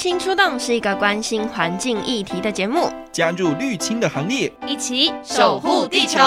青出动是一个关心环境议题的节目，加入绿青的行列，一起守护地球。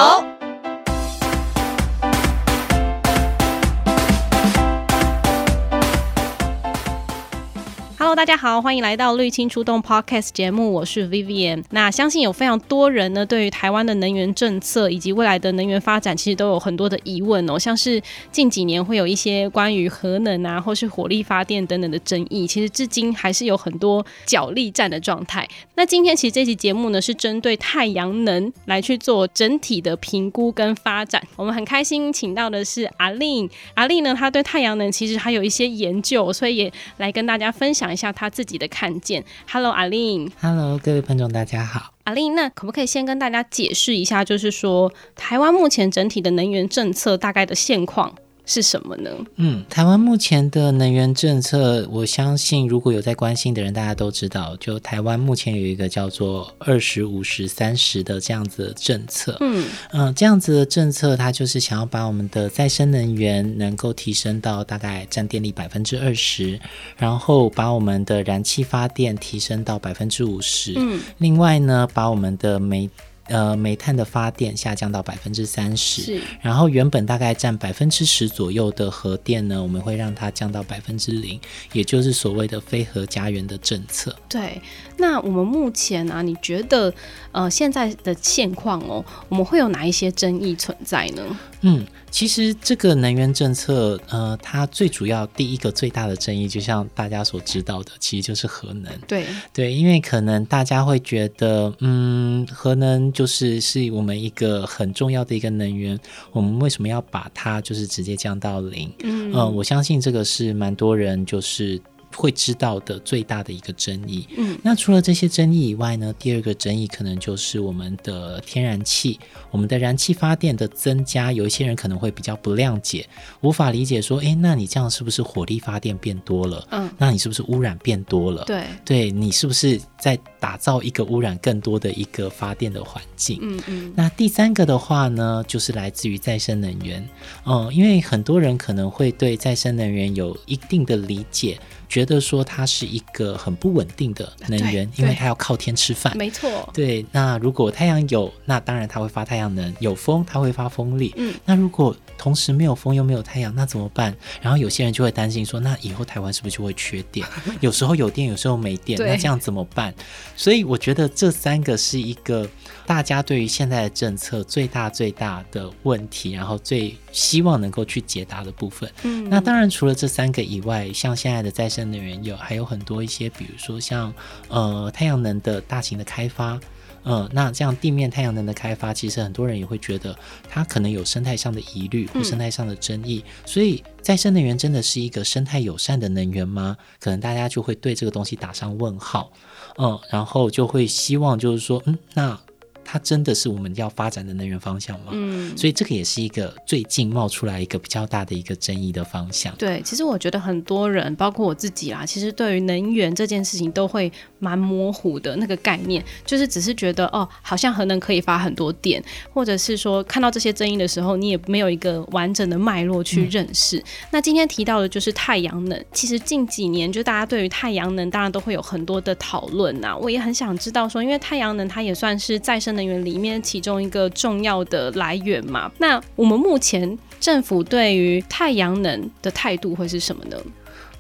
大家好，欢迎来到绿青出动 Podcast 节目，我是 Vivian。那相信有非常多人呢，对于台湾的能源政策以及未来的能源发展，其实都有很多的疑问哦。像是近几年会有一些关于核能啊，或是火力发电等等的争议，其实至今还是有很多角力战的状态。那今天其实这期节目呢，是针对太阳能来去做整体的评估跟发展。我们很开心请到的是阿令，阿令呢，他对太阳能其实还有一些研究，所以也来跟大家分享一下。他自己的看见。Hello，阿令。Hello，各位观众，大家好。阿令，那可不可以先跟大家解释一下，就是说台湾目前整体的能源政策大概的现况？是什么呢？嗯，台湾目前的能源政策，我相信如果有在关心的人，大家都知道，就台湾目前有一个叫做“二十五十三十”的这样子的政策。嗯嗯、呃，这样子的政策，它就是想要把我们的再生能源能够提升到大概占电力百分之二十，然后把我们的燃气发电提升到百分之五十。嗯，另外呢，把我们的煤呃，煤炭的发电下降到百分之三十，然后原本大概占百分之十左右的核电呢，我们会让它降到百分之零，也就是所谓的非核家园的政策。对，那我们目前啊，你觉得呃现在的现况哦，我们会有哪一些争议存在呢？嗯。其实这个能源政策，呃，它最主要第一个最大的争议，就像大家所知道的，其实就是核能。对对，因为可能大家会觉得，嗯，核能就是是我们一个很重要的一个能源，我们为什么要把它就是直接降到零？嗯，呃，我相信这个是蛮多人就是。会知道的最大的一个争议。嗯，那除了这些争议以外呢，第二个争议可能就是我们的天然气，我们的燃气发电的增加，有一些人可能会比较不谅解，无法理解说，诶，那你这样是不是火力发电变多了？嗯，那你是不是污染变多了？对，对你是不是在打造一个污染更多的一个发电的环境？嗯嗯。那第三个的话呢，就是来自于再生能源。嗯，因为很多人可能会对再生能源有一定的理解。觉得说它是一个很不稳定的能源，因为它要靠天吃饭。没错。对，那如果太阳有，那当然它会发太阳能；有风，它会发风力。嗯。那如果同时没有风又没有太阳，那怎么办？然后有些人就会担心说，那以后台湾是不是就会缺电？有时候有电，有时候没电，那这样怎么办？所以我觉得这三个是一个大家对于现在的政策最大最大的问题，然后最希望能够去解答的部分。嗯。那当然除了这三个以外，像现在的再生能源有还有很多一些，比如说像呃太阳能的大型的开发，嗯，那这样地面太阳能的开发，其实很多人也会觉得它可能有生态上的疑虑或生态上的争议，嗯、所以再生能源真的是一个生态友善的能源吗？可能大家就会对这个东西打上问号，嗯、呃，然后就会希望就是说，嗯，那。它真的是我们要发展的能源方向吗？嗯，所以这个也是一个最近冒出来一个比较大的一个争议的方向。对，其实我觉得很多人，包括我自己啦，其实对于能源这件事情都会蛮模糊的那个概念，就是只是觉得哦，好像核能可以发很多电，或者是说看到这些争议的时候，你也没有一个完整的脉络去认识。嗯。那今天提到的就是太阳能，其实近几年就大家对于太阳能当然都会有很多的讨论呐。我也很想知道说，因为太阳能它也算是再生能源里面其中一个重要的来源嘛，那我们目前政府对于太阳能的态度会是什么呢？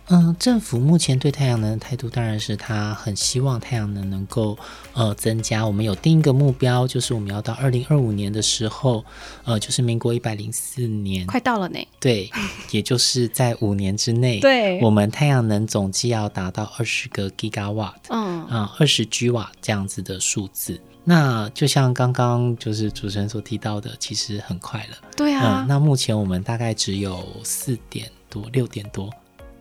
嗯，政府目前对太阳能的态度当然是他很希望太阳能能够呃增加。我们有定一个目标，就是我们要到二零二五年的时候，呃，就是民国一百零四年，快到了呢。对，也就是在五年之内，对，我们太阳能总计要达到二十个 gigawatt，嗯啊，二十 g 瓦这样子的数字。那就像刚刚就是主持人所提到的，其实很快了。对啊，嗯，那目前我们大概只有四点多、六点多，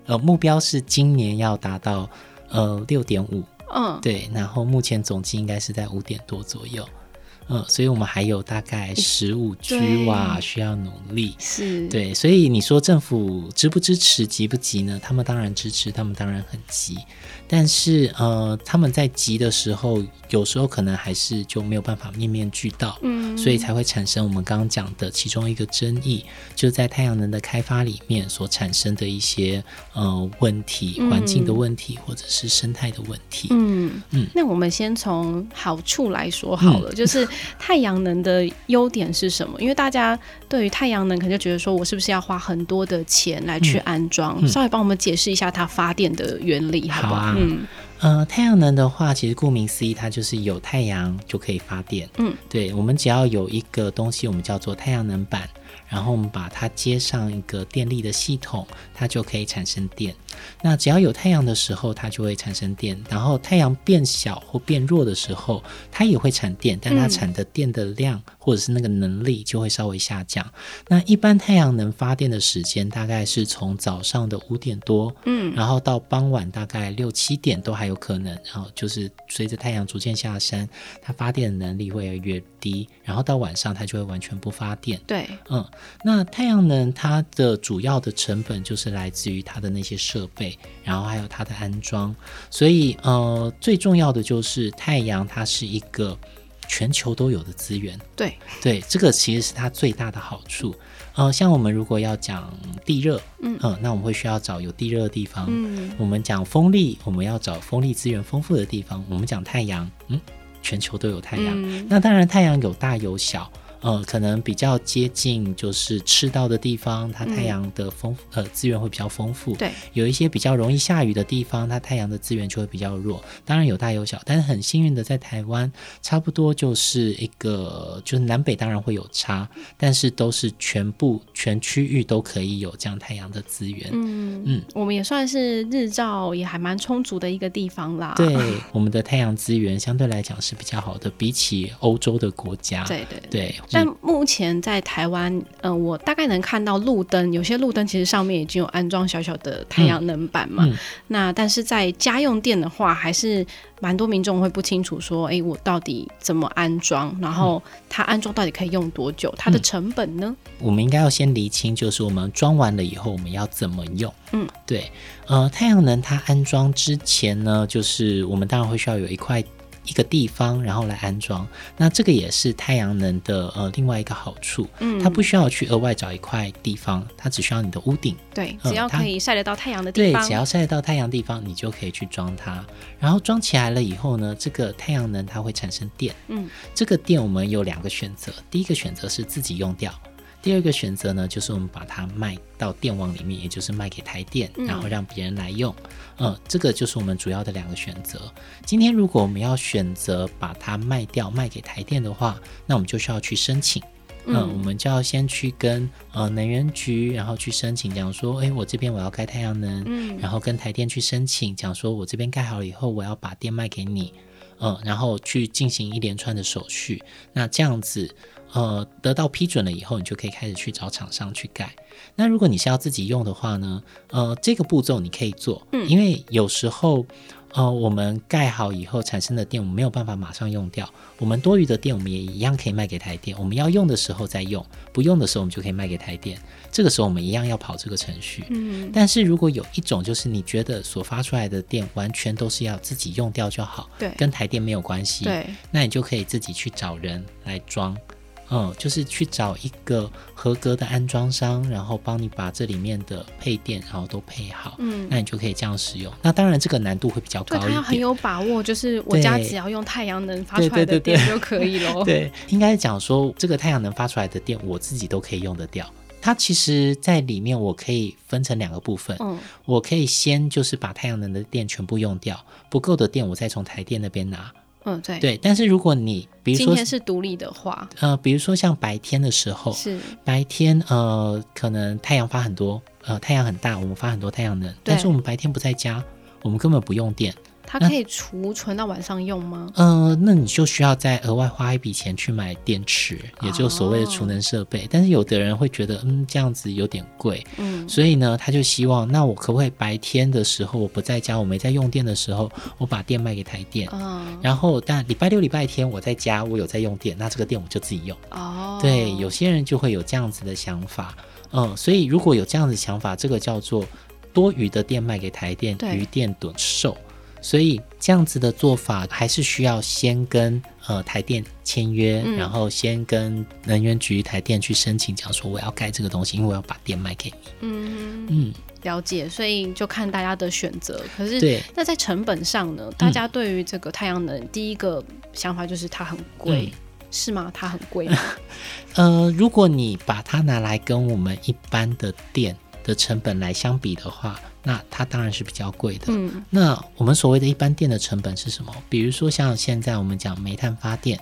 呃，目标是今年要达到呃六点五。嗯，对，然后目前总计应该是在五点多左右。嗯，所以我们还有大概十五 G 瓦需要努力，是对，所以你说政府支不支持，急不急呢？他们当然支持，他们当然很急，但是呃，他们在急的时候有时候可能还是就没有办法面面俱到，嗯，所以才会产生我们刚刚讲的其中一个争议，就在太阳能的开发里面所产生的一些呃问题，环境的问题，或者是生态的问题。嗯嗯，那我们先从好处来说好了，嗯、就是太阳能的优点是什么？因为大家对于太阳能可能就觉得说，我是不是要花很多的钱来去安装？稍微帮我们解释一下它发电的原理，好不好？好啊、嗯。呃，太阳能的话，其实顾名思义，它就是有太阳就可以发电。嗯，对，我们只要有一个东西，我们叫做太阳能板。然后我们把它接上一个电力的系统，它就可以产生电。那只要有太阳的时候，它就会产生电。然后太阳变小或变弱的时候，它也会产电，但它产的电的量或者是那个能力就会稍微下降。那一般太阳能发电的时间大概是从早上的五点多，嗯，然后到傍晚大概六七点都还有可能。然后就是随着太阳逐渐下山，它发电的能力会越低，然后到晚上它就会完全不发电。对，嗯。那太阳能它的主要的成本就是来自于它的那些设备，然后还有它的安装，所以呃最重要的就是太阳它是一个全球都有的资源。对对，这个其实是它最大的好处。呃，像我们如果要讲地热，嗯、呃，那我们会需要找有地热的地方。嗯，我们讲风力，我们要找风力资源丰富的地方。我们讲太阳，嗯，全球都有太阳。嗯、那当然太阳有大有小。呃，可能比较接近就是赤道的地方，它太阳的丰、嗯、呃资源会比较丰富。对，有一些比较容易下雨的地方，它太阳的资源就会比较弱。当然有大有小，但是很幸运的在台湾，差不多就是一个就是南北当然会有差，但是都是全部全区域都可以有这样太阳的资源。嗯嗯，嗯我们也算是日照也还蛮充足的一个地方啦。对，我们的太阳资源相对来讲是比较好的，比起欧洲的国家。对对对。对但目前在台湾，嗯、呃，我大概能看到路灯，有些路灯其实上面已经有安装小小的太阳能板嘛。嗯嗯、那但是在家用电的话，还是蛮多民众会不清楚说，哎，我到底怎么安装？然后它安装到底可以用多久？它的成本呢？我们应该要先厘清，就是我们装完了以后，我们要怎么用？嗯，对，呃，太阳能它安装之前呢，就是我们当然会需要有一块。一个地方，然后来安装，那这个也是太阳能的呃另外一个好处，嗯，它不需要去额外找一块地方，它只需要你的屋顶，对，只要可以晒得到太阳的地方，对，只要晒得到太阳的地方，你就可以去装它。然后装起来了以后呢，这个太阳能它会产生电，嗯，这个电我们有两个选择，第一个选择是自己用掉。第二个选择呢，就是我们把它卖到电网里面，也就是卖给台电，然后让别人来用。嗯，这个就是我们主要的两个选择。今天如果我们要选择把它卖掉，卖给台电的话，那我们就需要去申请。嗯，我们就要先去跟呃能源局，然后去申请，讲说，哎，我这边我要盖太阳能，嗯，然后跟台电去申请，讲说我这边盖好了以后，我要把电卖给你，嗯，然后去进行一连串的手续。那这样子。呃，得到批准了以后，你就可以开始去找厂商去盖。那如果你是要自己用的话呢？呃，这个步骤你可以做，嗯，因为有时候。呃，我们盖好以后产生的电，我们没有办法马上用掉。我们多余的电，我们也一样可以卖给台电。我们要用的时候再用，不用的时候我们就可以卖给台电。这个时候我们一样要跑这个程序。嗯。但是如果有一种，就是你觉得所发出来的电完全都是要自己用掉就好，对，跟台电没有关系，对，那你就可以自己去找人来装。嗯，就是去找一个合格的安装商，然后帮你把这里面的配电，然后都配好，嗯，那你就可以这样使用。那当然，这个难度会比较高一点。对，它要很有把握，就是我家只要用太阳能发出来的电就可以了。对，应该讲说，这个太阳能发出来的电，我自己都可以用得掉。它其实在里面，我可以分成两个部分。嗯，我可以先就是把太阳能的电全部用掉，不够的电我再从台电那边拿。嗯，对对，但是如果你比如说今天是独立的话，呃，比如说像白天的时候，是白天，呃，可能太阳发很多，呃，太阳很大，我们发很多太阳能，但是我们白天不在家，我们根本不用电。它可以储存到晚上用吗？嗯、呃，那你就需要再额外花一笔钱去买电池，也就所谓的储能设备。哦、但是有的人会觉得，嗯，这样子有点贵，嗯，所以呢，他就希望，那我可不可以白天的时候我不在家，我没在用电的时候，我把电卖给台电，哦、然后但礼拜六、礼拜天我在家，我有在用电，那这个电我就自己用。哦，对，有些人就会有这样子的想法，嗯，所以如果有这样子想法，这个叫做多余的电卖给台电，余电趸售。所以这样子的做法还是需要先跟呃台电签约，嗯、然后先跟能源局台电去申请，讲说我要盖这个东西，因为我要把电卖给你。嗯嗯，了解。所以就看大家的选择。可是，对，那在成本上呢？大家对于这个太阳能，嗯、第一个想法就是它很贵，嗯、是吗？它很贵吗？呃，如果你把它拿来跟我们一般的电的成本来相比的话，那它当然是比较贵的。嗯，那我们所谓的一般电的成本是什么？比如说像现在我们讲煤炭发电，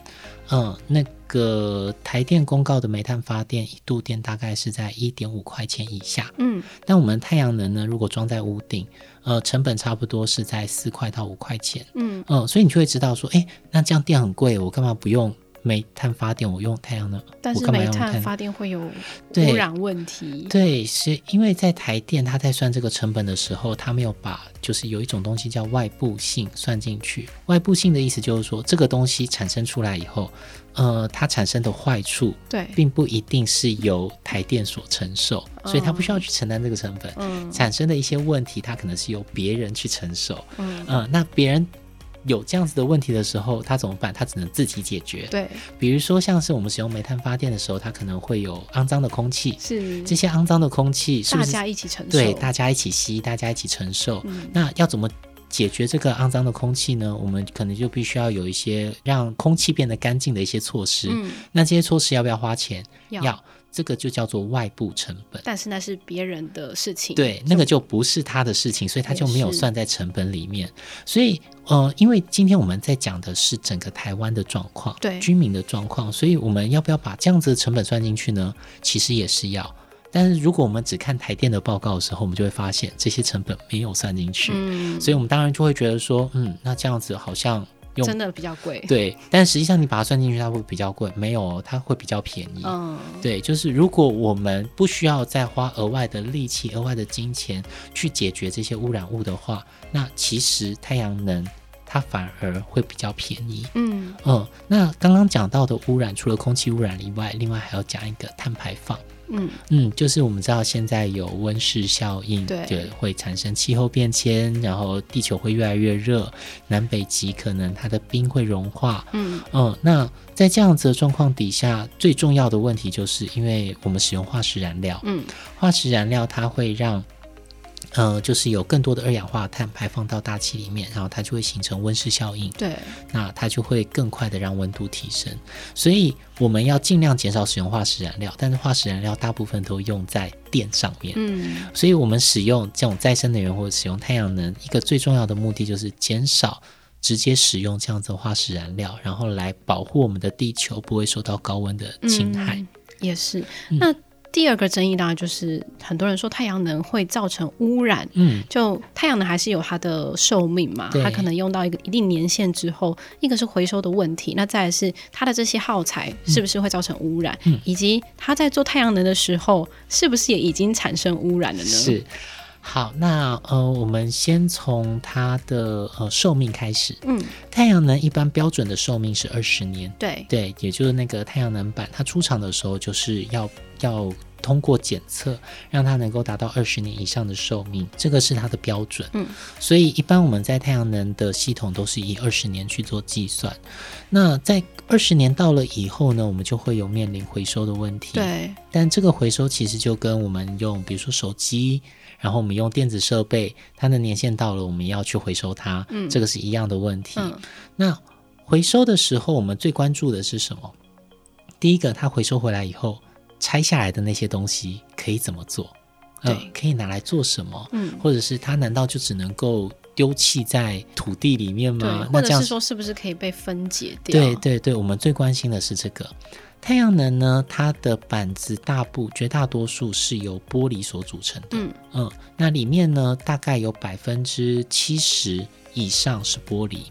嗯，那个台电公告的煤炭发电一度电大概是在一点五块钱以下。嗯，但我们太阳能呢，如果装在屋顶，呃，成本差不多是在四块到五块钱。嗯嗯，所以你就会知道说，哎，那这样电很贵，我干嘛不用？煤炭发电，我用太阳能，但是煤炭发电会有污染问题。对，对，是因为在台电，它在算这个成本的时候，它没有把就是有一种东西叫外部性算进去。外部性的意思就是说，这个东西产生出来以后，呃，它产生的坏处，对，并不一定是由台电所承受，所以它不需要去承担这个成本。嗯，产生的一些问题，它可能是由别人去承受。嗯，呃，那别人。有这样子的问题的时候，他怎么办？他只能自己解决。对，比如说像是我们使用煤炭发电的时候，它可能会有肮脏的空气。是，这些肮脏的空气是不是大家一起承受？对，大家一起吸，大家一起承受。嗯，那要怎么解决这个肮脏的空气呢？我们可能就必须要有一些让空气变得干净的一些措施。嗯，那这些措施要不要花钱？要。要这个就叫做外部成本，但是那是别人的事情，对，那个就不是他的事情，所以他就没有算在成本里面。所以，呃，因为今天我们在讲的是整个台湾的状况，对，居民的状况，所以我们要不要把这样子的成本算进去呢？其实也是要。但是如果我们只看台电的报告的时候，我们就会发现这些成本没有算进去，嗯，所以我们当然就会觉得说，嗯，那这样子好像。真的比较贵，对，但实际上你把它算进去，它会比较贵。没有，它会比较便宜。嗯，对，就是如果我们不需要再花额外的力气、额外的金钱去解决这些污染物的话，那其实太阳能它反而会比较便宜。嗯嗯，那刚刚讲到的污染，除了空气污染以外，另外还要讲一个碳排放。嗯嗯，就是我们知道现在有温室效应，对，会产生气候变迁，然后地球会越来越热，南北极可能它的冰会融化。嗯嗯，那在这样子的状况底下，最重要的问题就是因为我们使用化石燃料，嗯，化石燃料它会让。呃，就是有更多的二氧化碳排放到大气里面，然后它就会形成温室效应。对，那它就会更快的让温度提升。所以我们要尽量减少使用化石燃料，但是化石燃料大部分都用在电上面。嗯，所以我们使用这种再生能源或者使用太阳能，一个最重要的目的就是减少直接使用这样子的化石燃料，然后来保护我们的地球不会受到高温的侵害。嗯，也是，那。第二个争议当然就是很多人说太阳能会造成污染，嗯，就太阳能还是有它的寿命嘛，它可能用到一个一定年限之后，一个是回收的问题，那再来是它的这些耗材是不是会造成污染，嗯，以及它在做太阳能的时候是不是也已经产生污染了呢？是。好，那呃，我们先从它的呃寿命开始。嗯，太阳能一般标准的寿命是二十年。对对，也就是那个太阳能板，它出厂的时候就是要要通过检测，让它能够达到二十年以上的寿命，这个是它的标准。嗯，所以一般我们在太阳能的系统都是以二十年去做计算。那在二十年到了以后呢，我们就会有面临回收的问题。对，但这个回收其实就跟我们用，比如说手机。然后我们用电子设备，它的年限到了，我们要去回收它，嗯，这个是一样的问题。嗯，那回收的时候，我们最关注的是什么？第一个，它回收回来以后，拆下来的那些东西可以怎么做？对，呃，可以拿来做什么？嗯，或者是它难道就只能够丢弃在土地里面吗？或者是说，是不是可以被分解掉？对对对，我们最关心的是这个。太阳能呢，它的板子大部绝大多数是由玻璃所组成的。嗯嗯，那里面呢，大概有百分之七十以上是玻璃，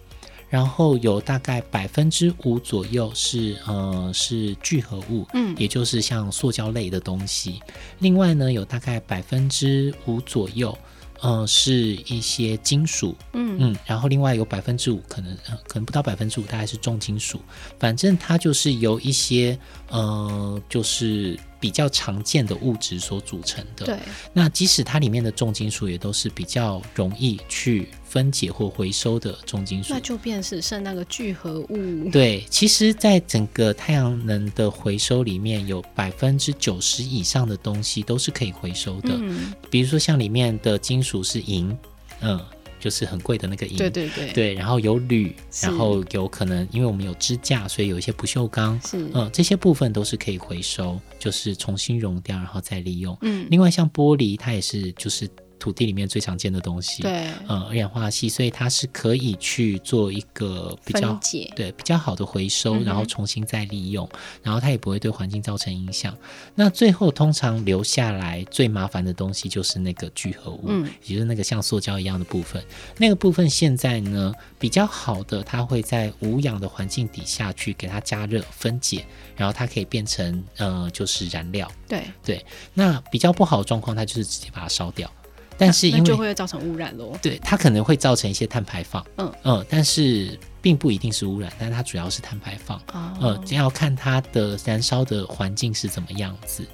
然后有大概百分之五左右是呃是聚合物，嗯，也就是像塑胶类的东西。另外呢，有大概百分之五左右。呃，是一些金属，嗯嗯，然后另外有百分之五，可能呃，可能不到百分之五，大概是重金属。反正它就是由一些呃，就是比较常见的物质所组成的。对，那即使它里面的重金属也都是比较容易去分解或回收的重金属，那就变成剩那个聚合物。对，其实，在整个太阳能的回收里面，有百分之九十以上的东西都是可以回收的。嗯，比如说像里面的金属是银，嗯。就是很贵的那个银，对对对，对，然后有铝，然后有可能因为我们有支架，所以有一些不锈钢，是，嗯，这些部分都是可以回收，就是重新熔掉，然后再利用。嗯，另外像玻璃，它也是就是。土地里面最常见的东西，对，嗯，二氧化硒，所以它是可以去做一个比较对比较好的回收，嗯，然后重新再利用，然后它也不会对环境造成影响。那最后通常留下来最麻烦的东西就是那个聚合物，嗯，也就是那个像塑胶一样的部分。那个部分现在呢比较好的，它会在无氧的环境底下去给它加热分解，然后它可以变成呃就是燃料。对对，那比较不好的状况，它就是直接把它烧掉。但是因为就会造成污染喽。对，它可能会造成一些碳排放。嗯嗯，但是并不一定是污染，但它主要是碳排放。哦，呃，要看它的燃烧的环境是怎么样子。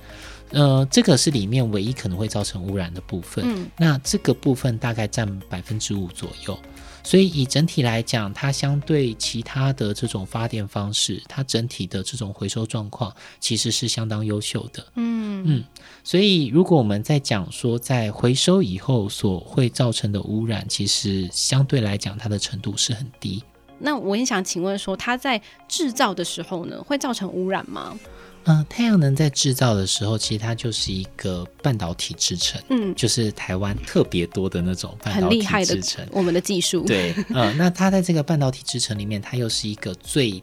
呃，这个是里面唯一可能会造成污染的部分。嗯，那这个部分大概占百分之五左右。所以以整体来讲，它相对其他的这种发电方式，它整体的这种回收状况其实是相当优秀的。嗯嗯，所以如果我们在讲说在回收以后所会造成的污染，其实相对来讲它的程度是很低。那我也想请问说，它在制造的时候呢，会造成污染吗？嗯、呃，太阳能在制造的时候，其实它就是一个半导体制成，嗯，就是台湾特别多的那种半导体制成，我们的技术。对，嗯、呃，那它在这个半导体制成里面，它又是一个最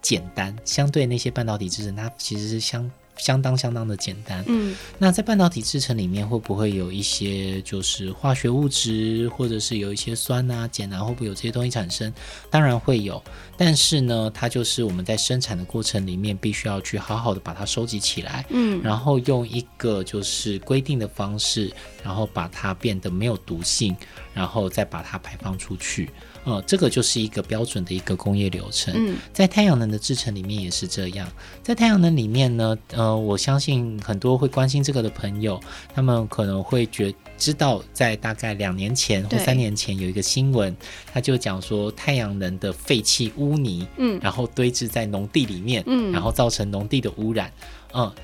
简单，相对那些半导体制成，它其实是相。相当相当的简单，嗯，那在半导体制成里面会不会有一些就是化学物质，或者是有一些酸啊、碱啊，会不会有这些东西产生？当然会有，但是呢，它就是我们在生产的过程里面必须要去好好的把它收集起来，嗯，然后用一个就是规定的方式，然后把它变得没有毒性，然后再把它排放出去。呃，这个就是一个标准的一个工业流程。嗯，在太阳能的制成里面也是这样。在太阳能里面呢，呃，我相信很多会关心这个的朋友，他们可能会觉知道，在大概两年前或三年前有一个新闻，他就讲说太阳能的废弃污泥，嗯，然后堆置在农地里面，嗯，然后造成农地的污染。嗯，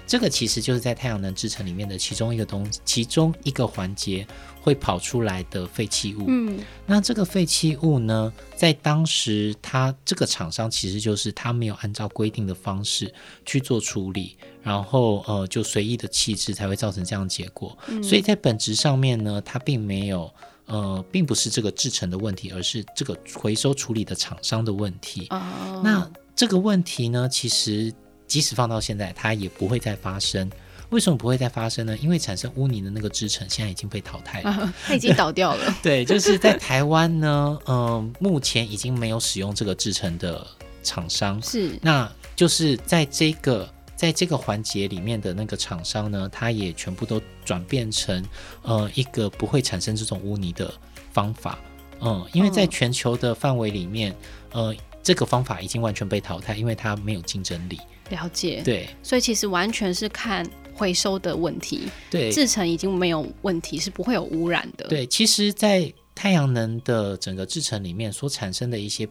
这个其实就是在太阳能制成里面的其中一个东西，其中一个环节会跑出来的废弃物。嗯，那这个废弃物呢，在当时它这个厂商其实就是他没有按照规定的方式去做处理，然后呃就随意的弃置，才会造成这样结果。嗯，所以在本质上面呢，它并没有呃，并不是这个制成的问题，而是这个回收处理的厂商的问题。哦，那这个问题呢，其实。即使放到现在，它也不会再发生。为什么不会再发生呢？因为产生污泥的那个制程现在已经被淘汰了，啊、它已经倒掉了。对，就是在台湾呢，嗯、呃，目前已经没有使用这个制成的厂商。是，那就是在这个在这个环节里面的那个厂商呢，它也全部都转变成呃一个不会产生这种污泥的方法。嗯，因为在全球的范围里面，呃，这个方法已经完全被淘汰，因为它没有竞争力。了解，对，所以其实完全是看回收的问题，对，制成已经没有问题，是不会有污染的。对，其实，在太阳能的整个制成里面所产生的一些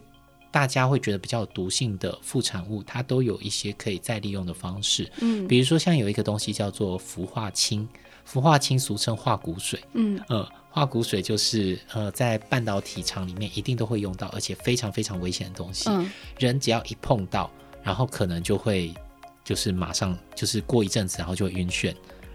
大家会觉得比较有毒性的副产物，它都有一些可以再利用的方式。嗯，比如说像有一个东西叫做氟化氢，氟化氢俗称化骨水。嗯，呃，化骨水就是呃在半导体厂里面一定都会用到，而且非常非常危险的东西。嗯，人只要一碰到。然后可能就会，就是马上就是过一阵子，然后就会晕眩。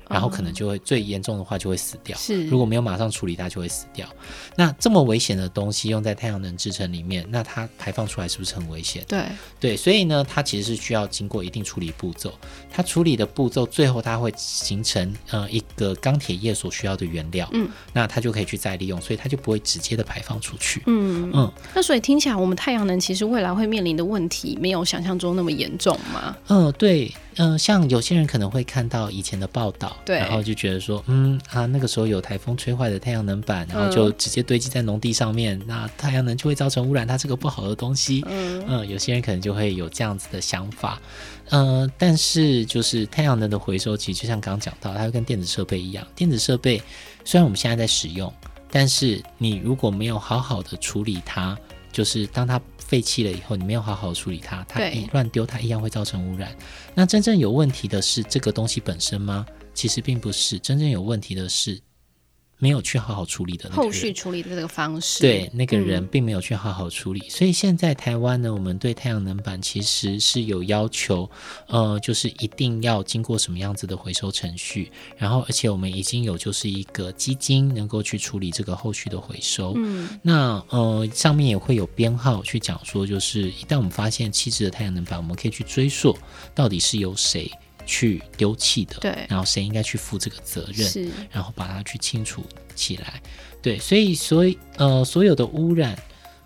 然后可能就会最严重的话就会死掉。是，如果没有马上处理，它就会死掉。那这么危险的东西用在太阳能制成里面，那它排放出来是不是很危险？对对，所以呢，它其实是需要经过一定处理步骤。它处理的步骤最后它会形成呃一个钢铁业所需要的原料。嗯，那它就可以去再利用，所以它就不会直接的排放出去。嗯嗯。那所以听起来，我们太阳能其实未来会面临的问题，没有想象中那么严重吗？嗯，对，嗯，像有些人可能会看到以前的报道，对，然后就觉得说，嗯啊，那个时候有台风吹坏的太阳能板，然后就直接堆积在农地上面，嗯、那太阳能就会造成污染，它是个不好的东西。嗯嗯，有些人可能就会有这样子的想法。嗯，但是就是太阳能的回收，其实就像刚刚讲到，它会跟电子设备一样，电子设备虽然我们现在在使用。但是你如果没有好好的处理它，就是当它废弃了以后，你没有好好处理它，它一乱丢，它一样会造成污染。那真正有问题的是这个东西本身吗？其实并不是，真正有问题的是。没有去好好处理的后续处理的这个方式，对那个人并没有去好好处理，嗯、所以现在台湾呢，我们对太阳能板其实是有要求，呃，就是一定要经过什么样子的回收程序，然后而且我们已经有就是一个基金能够去处理这个后续的回收。嗯，那呃上面也会有编号去讲说，就是一旦我们发现弃置的太阳能板，我们可以去追溯到底是由谁。去丢弃的，对，然后谁应该去负这个责任，是，然后把它去清除起来，对，所以所以呃所有的污染，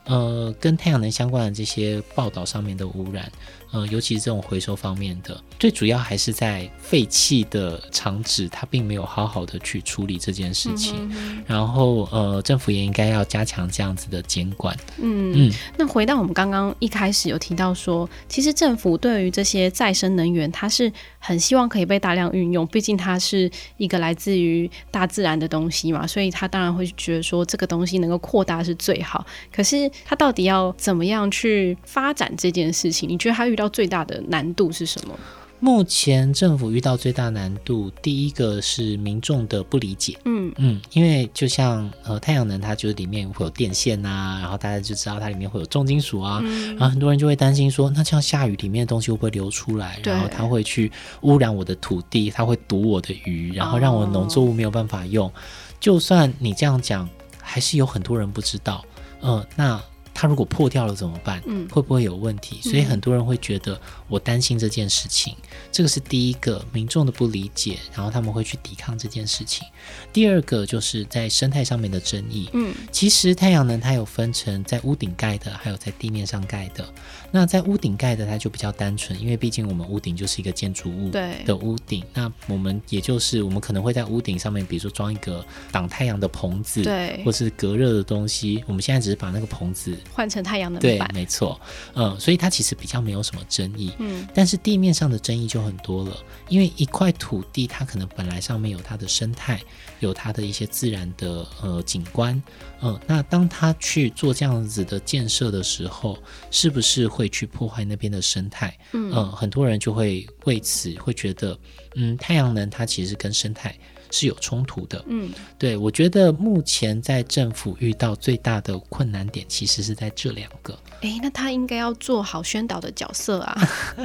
呃跟太阳能相关的这些报道上面的污染。呃，尤其是这种回收方面的，最主要还是在废弃的厂址，它并没有好好的去处理这件事情。然后，呃，政府也应该要加强这样子的监管。嗯嗯。那回到我们刚刚一开始有提到说，其实政府对于这些再生能源，它是很希望可以被大量运用，毕竟它是一个来自于大自然的东西嘛，所以它当然会觉得说这个东西能够扩大是最好。可是它到底要怎么样去发展这件事情？你觉得它遇到？最大的难度是什么？目前政府遇到最大难度，第一个是民众的不理解。嗯嗯，因为就像呃太阳能，它就是里面会有电线呐、啊，然后大家就知道它里面会有重金属啊，嗯、然后很多人就会担心说，那这样下雨里面的东西会不会流出来？然后它会去污染我的土地，它会毒我的鱼，然后让我的农作物没有办法用。哦、就算你这样讲，还是有很多人不知道。嗯、呃，那。它如果破掉了怎么办？嗯，会不会有问题？所以很多人会觉得我担心这件事情，嗯、这个是第一个民众的不理解，然后他们会去抵抗这件事情。第二个就是在生态上面的争议。嗯，其实太阳能它有分成在屋顶盖的，还有在地面上盖的。那在屋顶盖的它就比较单纯，因为毕竟我们屋顶就是一个建筑物的屋顶。那我们也就是我们可能会在屋顶上面，比如说装一个挡太阳的棚子，对，或是隔热的东西。我们现在只是把那个棚子。换成太阳能板，对，没错，嗯，所以它其实比较没有什么争议，嗯，但是地面上的争议就很多了，因为一块土地它可能本来上面有它的生态，有它的一些自然的呃景观，嗯，那当它去做这样子的建设的时候，是不是会去破坏那边的生态？嗯，嗯，很多人就会为此会觉得，嗯，太阳能它其实跟生态。是有冲突的，嗯，对，我觉得目前在政府遇到最大的困难点，其实是在这两个。诶，那他应该要做好宣导的角色啊，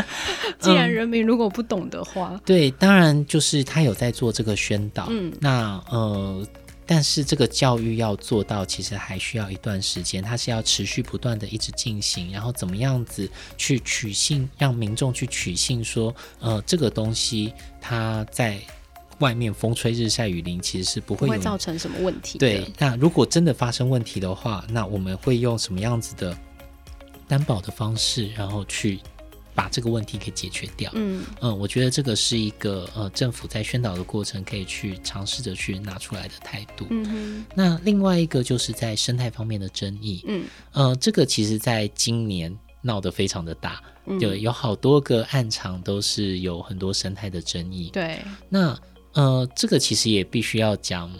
既然人民如果不懂的话，嗯，对，当然就是他有在做这个宣导，嗯，那呃，但是这个教育要做到，其实还需要一段时间，它是要持续不断的一直进行，然后怎么样子去取信，让民众去取信说，呃，这个东西它在。外面风吹日晒雨淋，其实是不会，会造成什么问题。对，那如果真的发生问题的话，那我们会用什么样子的担保的方式，然后去把这个问题给解决掉？嗯嗯，我觉得这个是一个呃政府在宣导的过程可以去尝试着去拿出来的态度。嗯。那另外一个就是在生态方面的争议。嗯呃，这个其实在今年闹得非常的大，就有好多个案场都是有很多生态的争议。对，那。呃，这个其实也必须要讲，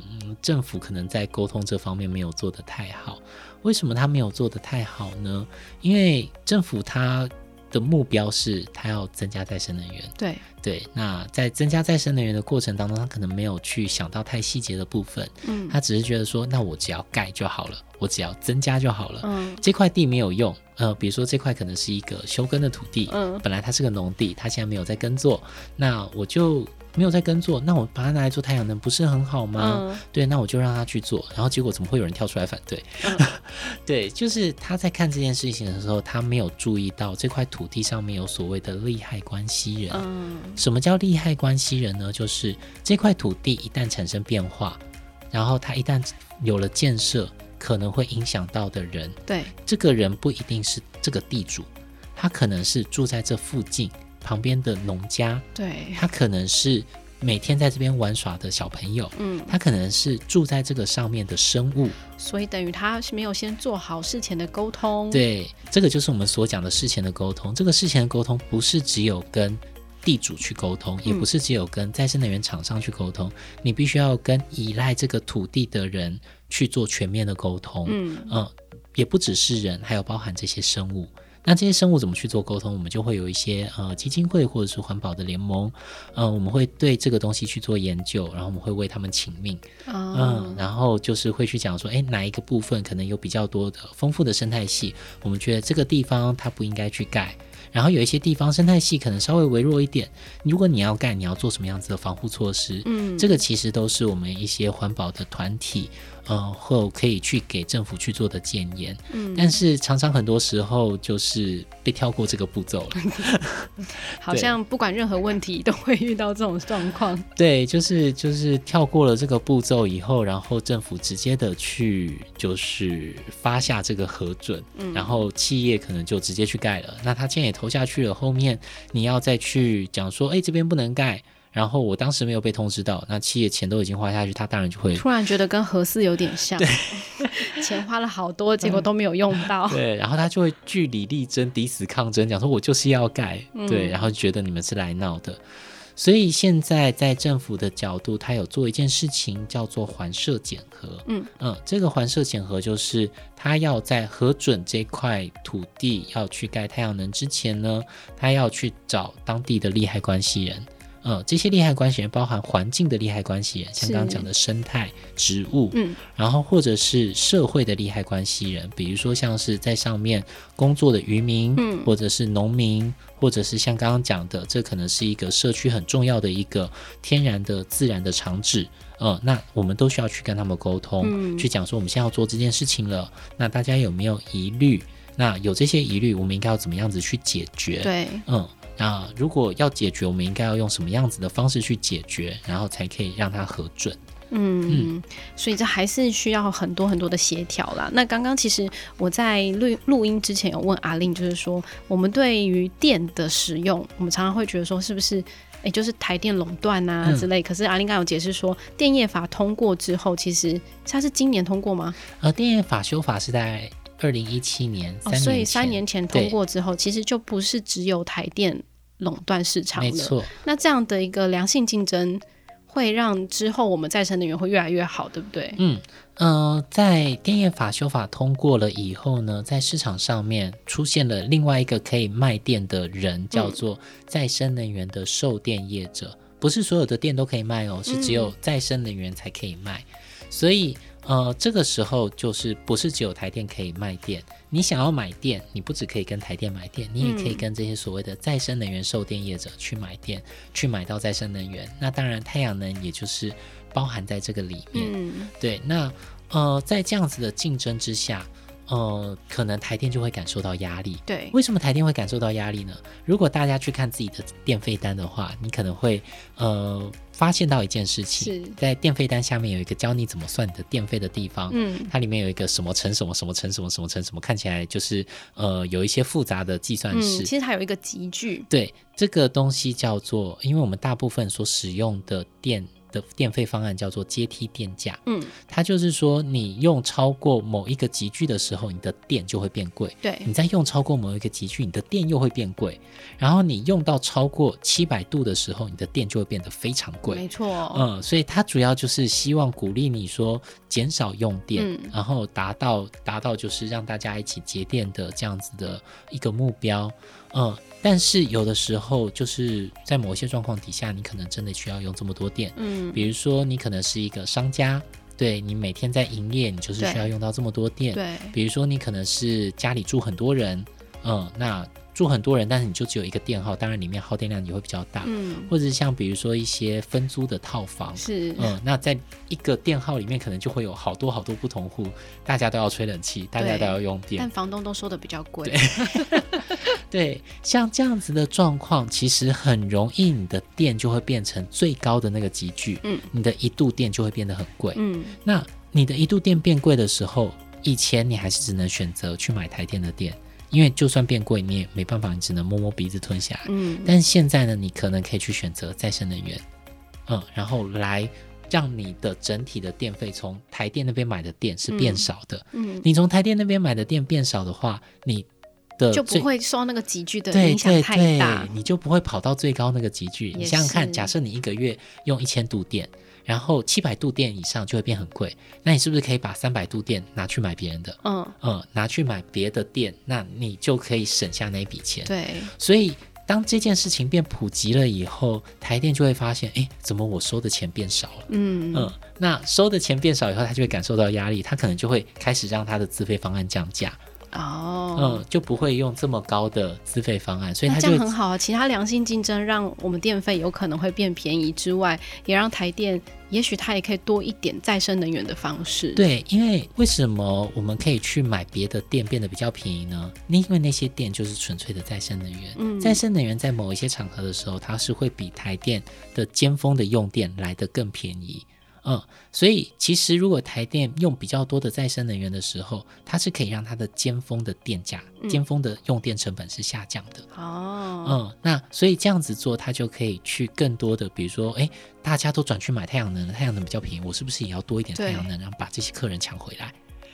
政府可能在沟通这方面没有做得太好。为什么他没有做得太好呢？因为政府他的目标是他要增加再生能源。对对，那在增加再生能源的过程当中，他可能没有去想到太细节的部分。嗯，他只是觉得说，那我只要盖就好了，我只要增加就好了。嗯，这块地没有用。呃，比如说这块可能是一个休耕的土地，嗯，本来它是个农地，它现在没有在耕作，那我就。没有在耕作，那我把它拿来做太阳能，不是很好吗？嗯、对，那我就让他去做，然后结果怎么会有人跳出来反对？嗯、对，就是他在看这件事情的时候，他没有注意到这块土地上面有所谓的利害关系人。嗯、什么叫利害关系人呢？就是这块土地一旦产生变化，然后它一旦有了建设，可能会影响到的人。对，这个人不一定是这个地主，他可能是住在这附近旁边的农家。对，他可能是每天在这边玩耍的小朋友。嗯，他可能是住在这个上面的生物。所以等于他是没有先做好事前的沟通。对，这个就是我们所讲的事前的沟通。这个事前的沟通不是只有跟地主去沟通，也不是只有跟再生能源厂商去沟通，嗯、你必须要跟依赖这个土地的人去做全面的沟通。嗯嗯，也不只是人，还有包含这些生物。那这些生物怎么去做沟通？我们就会有一些呃基金会或者是环保的联盟，嗯、呃，我们会对这个东西去做研究，然后我们会为他们请命，嗯、哦呃，然后就是会去讲说，哎，哪一个部分可能有比较多的丰富的生态系，我们觉得这个地方它不应该去盖。然后有一些地方生态系可能稍微微弱一点，如果你要盖，你要做什么样子的防护措施？嗯，这个其实都是我们一些环保的团体，呃，后可以去给政府去做的建言。嗯，但是常常很多时候就是被跳过这个步骤了。好像不管任何问题都会遇到这种状况。对，就是就是跳过了这个步骤以后，然后政府直接的去就是发下这个核准，嗯，然后企业可能就直接去盖了。那他现在也。投下去了，后面你要再去讲说，哎，这边不能盖。然后我当时没有被通知到，那企业钱都已经花下去，他当然就会突然觉得跟何四有点像，对，钱花了好多，结果都没有用到。对，然后他就会据理力争，抵死抗争，讲说我就是要盖，嗯、对，然后觉得你们是来闹的。所以现在在政府的角度，他有做一件事情，叫做环设检核。嗯嗯，这个环设检核就是他要在核准这块土地要去盖太阳能之前呢，他要去找当地的利害关系人。呃，这些利害关系人包含环境的利害关系人，像刚刚讲的生态、植物，嗯，然后或者是社会的利害关系人，比如说像是在上面工作的渔民，嗯，或者是农民，或者是像刚刚讲的，这可能是一个社区很重要的一个天然的自然的场址，呃，那我们都需要去跟他们沟通，嗯，去讲说我们现在要做这件事情了，那大家有没有疑虑？那有这些疑虑，我们应该要怎么样子去解决？对，嗯。那如果要解决，我们应该要用什么样子的方式去解决，然后才可以让它核准？嗯，嗯，所以这还是需要很多很多的协调啦。那刚刚其实我在录录音之前有问阿令，就是说我们对于电的使用，我们常常会觉得说是不是哎，就是台电垄断啊之类。嗯、可是阿令刚有解释说，电业法通过之后，其实它是今年通过吗？呃，电业法修法是在二零一七年，所以三年前通过之后，其实就不是只有台电。垄断市场了，没错。那这样的一个良性竞争，会让之后我们再生能源会越来越好，对不对？嗯呃，在电业法修法通过了以后呢，在市场上面出现了另外一个可以卖电的人，叫做再生能源的售电业者。嗯、不是所有的电都可以卖哦，是只有再生能源才可以卖。嗯、所以呃，这个时候就是不是只有台电可以卖电。你想要买电，你不只可以跟台电买电，你也可以跟这些所谓的再生能源售电业者去买电，去买到再生能源。那当然，太阳能也就是包含在这个里面。嗯、对，那呃，在这样子的竞争之下。呃，可能台电就会感受到压力。对，为什么台电会感受到压力呢？如果大家去看自己的电费单的话，你可能会呃发现到一件事情，在电费单下面有一个教你怎么算你的电费的地方。嗯，它里面有一个什么乘什么什么乘什么什么乘什么，看起来就是呃有一些复杂的计算式。嗯，其实它有一个集聚。对，这个东西叫做，因为我们大部分所使用的电。的电费方案叫做阶梯电价，嗯，它就是说你用超过某一个级距的时候，你的电就会变贵。对，你在用超过某一个级距，你的电又会变贵。然后你用到超过七百度的时候，你的电就会变得非常贵。没错，嗯，所以它主要就是希望鼓励你说减少用电，嗯，然后达到达到就是让大家一起节电的这样子的一个目标，嗯。但是有的时候，就是在某些状况底下，你可能真的需要用这么多电。嗯，比如说你可能是一个商家，对，你每天在营业，你就是需要用到这么多电。对，比如说你可能是家里住很多人，嗯，那。住很多人，但是你就只有一个电耗，当然里面耗电量也会比较大。嗯，或者是像比如说一些分租的套房，是嗯，那在一个电耗里面可能就会有好多好多不同户，大家都要吹冷气，大家都要用电，但房东都收的比较贵。对，对，像这样子的状况，其实很容易你的电就会变成最高的那个集聚，嗯，你的一度电就会变得很贵。嗯，那你的一度电变贵的时候。以前你还是只能选择去买台电的电，因为就算变贵，你也没办法，你只能摸摸鼻子吞下来。嗯，但现在呢，你可能可以去选择再生能源，嗯，然后来让你的整体的电费从台电那边买的电是变少的。嗯，嗯，你从台电那边买的电变少的话，你的就不会受那个集聚的影响太大，你就不会跑到最高那个集聚。你想想看，假设你一个月用一千度电，然后七百度电以上就会变很贵，那你是不是可以把三百度电拿去买别人的？嗯嗯，拿去买别的电，那你就可以省下那笔钱。对，所以当这件事情变普及了以后，台电就会发现，哎，怎么我收的钱变少了？嗯嗯，那收的钱变少以后，他就会感受到压力，他可能就会开始让他的自费方案降价。哦，嗯，就不会用这么高的资费方案，所以它就很好啊。其他良性竞争，让我们电费有可能会变便宜之外，也让台电，也许它也可以多一点再生能源的方式。对，因为为什么我们可以去买别的电变得比较便宜呢？因为那些电就是纯粹的再生能源。嗯，再生能源在某一些场合的时候，它是会比台电的尖峰的用电来得更便宜。嗯，所以其实如果台电用比较多的再生能源的时候，它是可以让它的尖峰的电价、嗯、尖峰的用电成本是下降的。哦，嗯，那所以这样子做，它就可以去更多的，比如说，哎，大家都转去买太阳能了，太阳能比较便宜，我是不是也要多一点太阳能，然后把这些客人抢回来，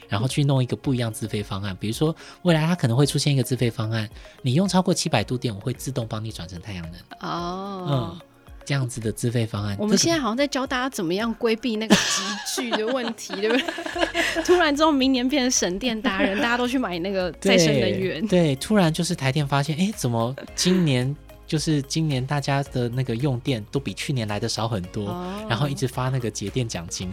然后去弄一个不一样自费方案？比如说，未来它可能会出现一个自费方案，你用超过七百度电，我会自动帮你转成太阳能。哦，嗯。这样子的自费方案，我们现在好像在教大家怎么样规避那个集聚的问题，对不对？突然之后，明年变成省电达人，大家都去买那个再生能源。对，突然就是台电发现，哎，怎么今年就是今年大家的那个用电都比去年来的少很多，哦、然后一直发那个节电奖金。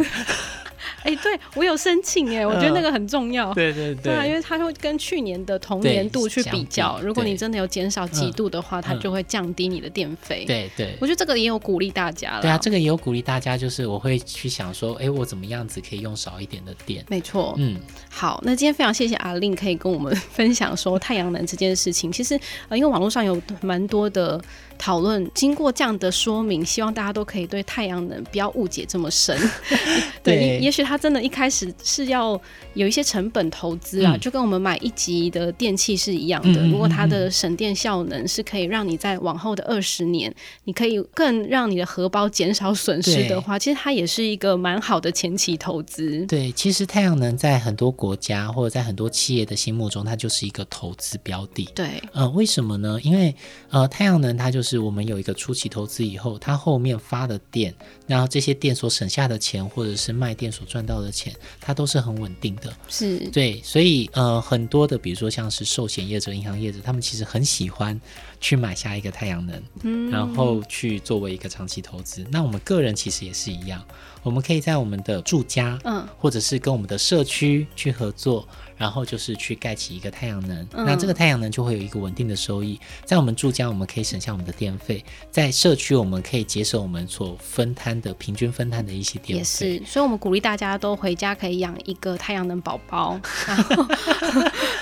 哎，对我有申请哎，我觉得那个很重要。对对对，对啊，因为它会跟去年的同年度去比较，如果你真的有减少几度的话，它就会降低你的电费。对对，我觉得这个也有鼓励大家了。对啊，这个也有鼓励大家，就是我会去想说，哎，我怎么样子可以用少一点的电？没错，嗯，好，那今天非常谢谢 Arlene 可以跟我们 分享说太阳能这件事情。其实呃，因为网络上有蛮多的。讨论经过这样的说明，希望大家都可以对太阳能不要误解这么深。对，对也许它真的一开始是要有一些成本投资啊，嗯、就跟我们买一级的电器是一样的。嗯、如果它的省电效能是可以让你在往后的二十年，你可以更让你的荷包减少损失的话，其实它也是一个蛮好的前期投资。对，其实太阳能在很多国家或者在很多企业的心目中，它就是一个投资标的。对，呃，为什么呢？因为呃，太阳能它就是。是我们有一个初期投资以后，它后面发的店，然后这些店所省下的钱，或者是卖店所赚到的钱，它都是很稳定的。是对，所以呃，很多的，比如说像是寿险业者、银行业者，他们其实很喜欢去买下一个太阳能，嗯，然后去作为一个长期投资。那我们个人其实也是一样，我们可以在我们的住家，嗯，或者是跟我们的社区去合作。然后就是去盖起一个太阳能，嗯、那这个太阳能就会有一个稳定的收益。在我们住家，我们可以省下我们的电费；在社区，我们可以节省我们所分摊的平均分摊的一些电费。也是，所以我们鼓励大家都回家可以养一个太阳能宝宝，然后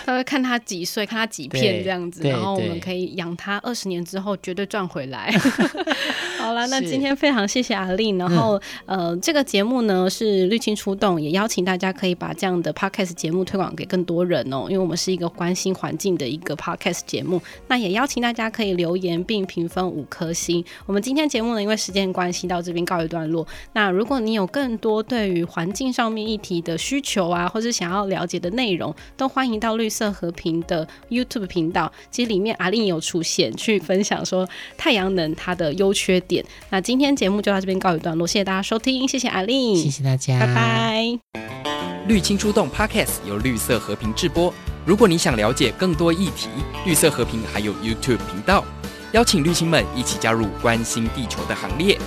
他会看他几岁，看他几片这样子，然后我们可以养他二十年之后绝对赚回来。好啦，那今天非常谢谢 Arlene，然后、嗯、呃，这个节目呢是绿青出动，也邀请大家可以把这样的 Podcast 节目推广给更多人哦，因为我们是一个关心环境的一个 podcast 节目，那也邀请大家可以留言并评分五颗星。我们今天节目呢，因为时间关系到这边告一段落。那如果你有更多对于环境上面议题的需求啊，或是想要了解的内容，都欢迎到绿色和平的 YouTube 频道。其实里面 Arlene 有出现去分享说太阳能它的优缺点。那今天节目就到这边告一段落，谢谢大家收听，谢谢 Arlene，谢谢大家，拜拜。绿青出动 Podcast 由绿色和平制播。如果你想了解更多议题，绿色和平还有 YouTube 频道，邀请绿青们一起加入关心地球的行列。